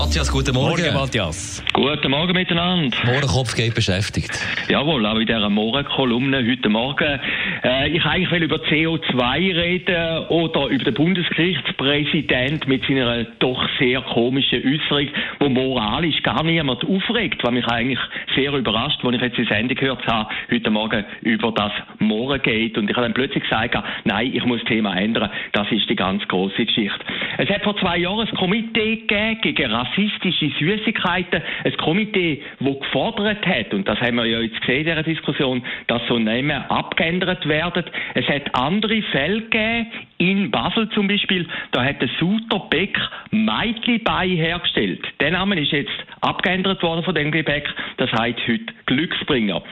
Matthias, guten Morgen. Morgen, Matthias. Guten Morgen miteinander. Mohrenkopf geht beschäftigt. Jawohl, auch in dieser Morgenkolumne heute Morgen. Äh, ich eigentlich will über CO2 reden oder über den Bundesgerichtspräsident mit seiner doch sehr komischen Äußerung, wo moralisch gar niemand aufregt, was mich eigentlich sehr überrascht, als ich jetzt die Sendung gehört habe, heute Morgen über das Morgengate. Und ich habe dann plötzlich gesagt, nein, ich muss das Thema ändern. Das ist die ganz große Geschichte. Es hat vor zwei Jahren ein Komitee gegeben gegen rassistische Süßigkeiten. Ein Komitee, das gefordert hat, und das haben wir ja jetzt gesehen in dieser Diskussion, dass so Namen abgeändert werden. Es hat andere Fälle gegeben, in Basel zum Beispiel, da hat der Suter Beck Meitli-Bei hergestellt. Der Name ist jetzt abgeändert worden von dem Gebäck, das heißt heute Glücksbringer.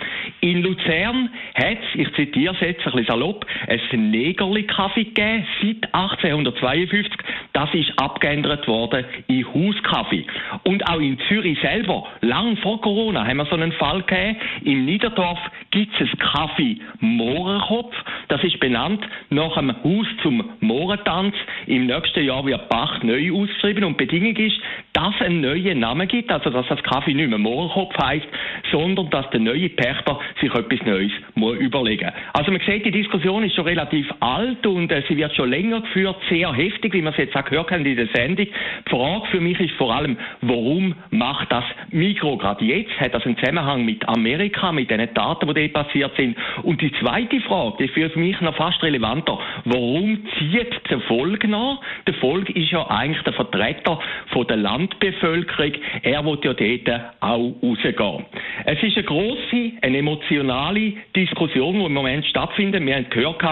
In Luzern hat es, ich zitiere es jetzt ein bisschen salopp, ein Negerli-Kaffee gegeben, seit 1852. Das ist abgeändert worden in Hauskaffee. Und auch in Zürich selber, lang vor Corona, haben wir so einen Fall gegeben. Im Niederdorf gibt es ein Kaffee Mohrenkopf. Das ist benannt nach einem Haus zum Mohrentanz. Im nächsten Jahr wird Bach neu ausgeschrieben und Bedingung ist, dass es einen neuen Namen gibt, also dass das Kaffee nicht mehr Mohrenkopf heißt, sondern dass der neue Pächter sich etwas Neues muss überlegen Also man sieht, die Diskussion ist schon relativ alt und äh, sie wird schon länger geführt, sehr heftig, wie man es jetzt auch gehört haben in der Sendung. Die Frage für mich ist vor allem, warum macht das Mikro gerade jetzt? Hat das einen Zusammenhang mit Amerika, mit den Daten, die dort passiert sind? Und die zweite Frage, die ist für mich noch fast relevanter, warum zieht der Volk nach? Der Volk ist ja eigentlich der Vertreter von der Landbevölkerung. Er will ja dort auch rausgehen. Es ist eine grosse, eine emotionale Diskussion, die im Moment stattfindet. Wir haben gehört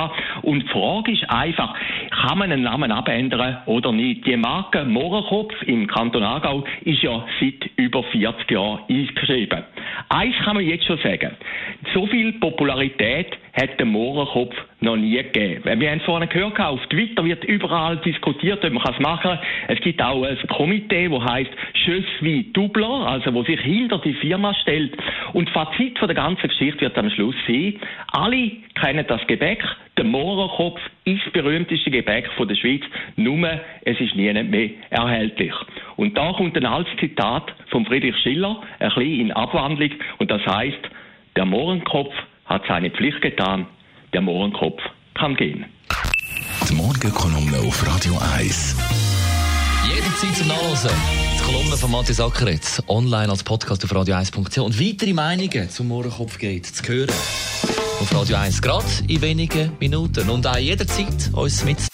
und die Frage ist einfach, kann man einen Namen abändern oder nicht? Die Marke Mohrenkopf im Kanton Aargau ist ja seit über 40 Jahren eingeschrieben. Eins kann man jetzt schon sagen. So viel Popularität hat der Mohrenkopf noch nie gegeben. Wir haben es vorhin gehört, auf Twitter wird überall diskutiert, ob man es machen kann. Es gibt auch ein Komitee, das heißt Je suis Doubler, also wo sich hinter die Firma stellt. Und Fazit von der ganzen Geschichte wird am Schluss sein, alle kennen das Gebäck, der Mohrenkopf ist das berühmteste Gebäck von der Schweiz, nur es ist nie mehr erhältlich. Und da kommt ein altes Zitat von Friedrich Schiller, ein bisschen in Abwandlung, und das heißt, der Mohrenkopf hat seine Pflicht getan, der Mohrenkopf kann gehen. Die Morgenkolumne auf Radio 1. Jederzeit zum Nachlesen. Die Kolumne von Matthias Ackeretz. Online als Podcast auf radio1.ch. Und weitere Meinungen zum Mohrenkopf geht zu hören. Auf Radio 1 gerade in wenigen Minuten. Und auch jederzeit uns mit.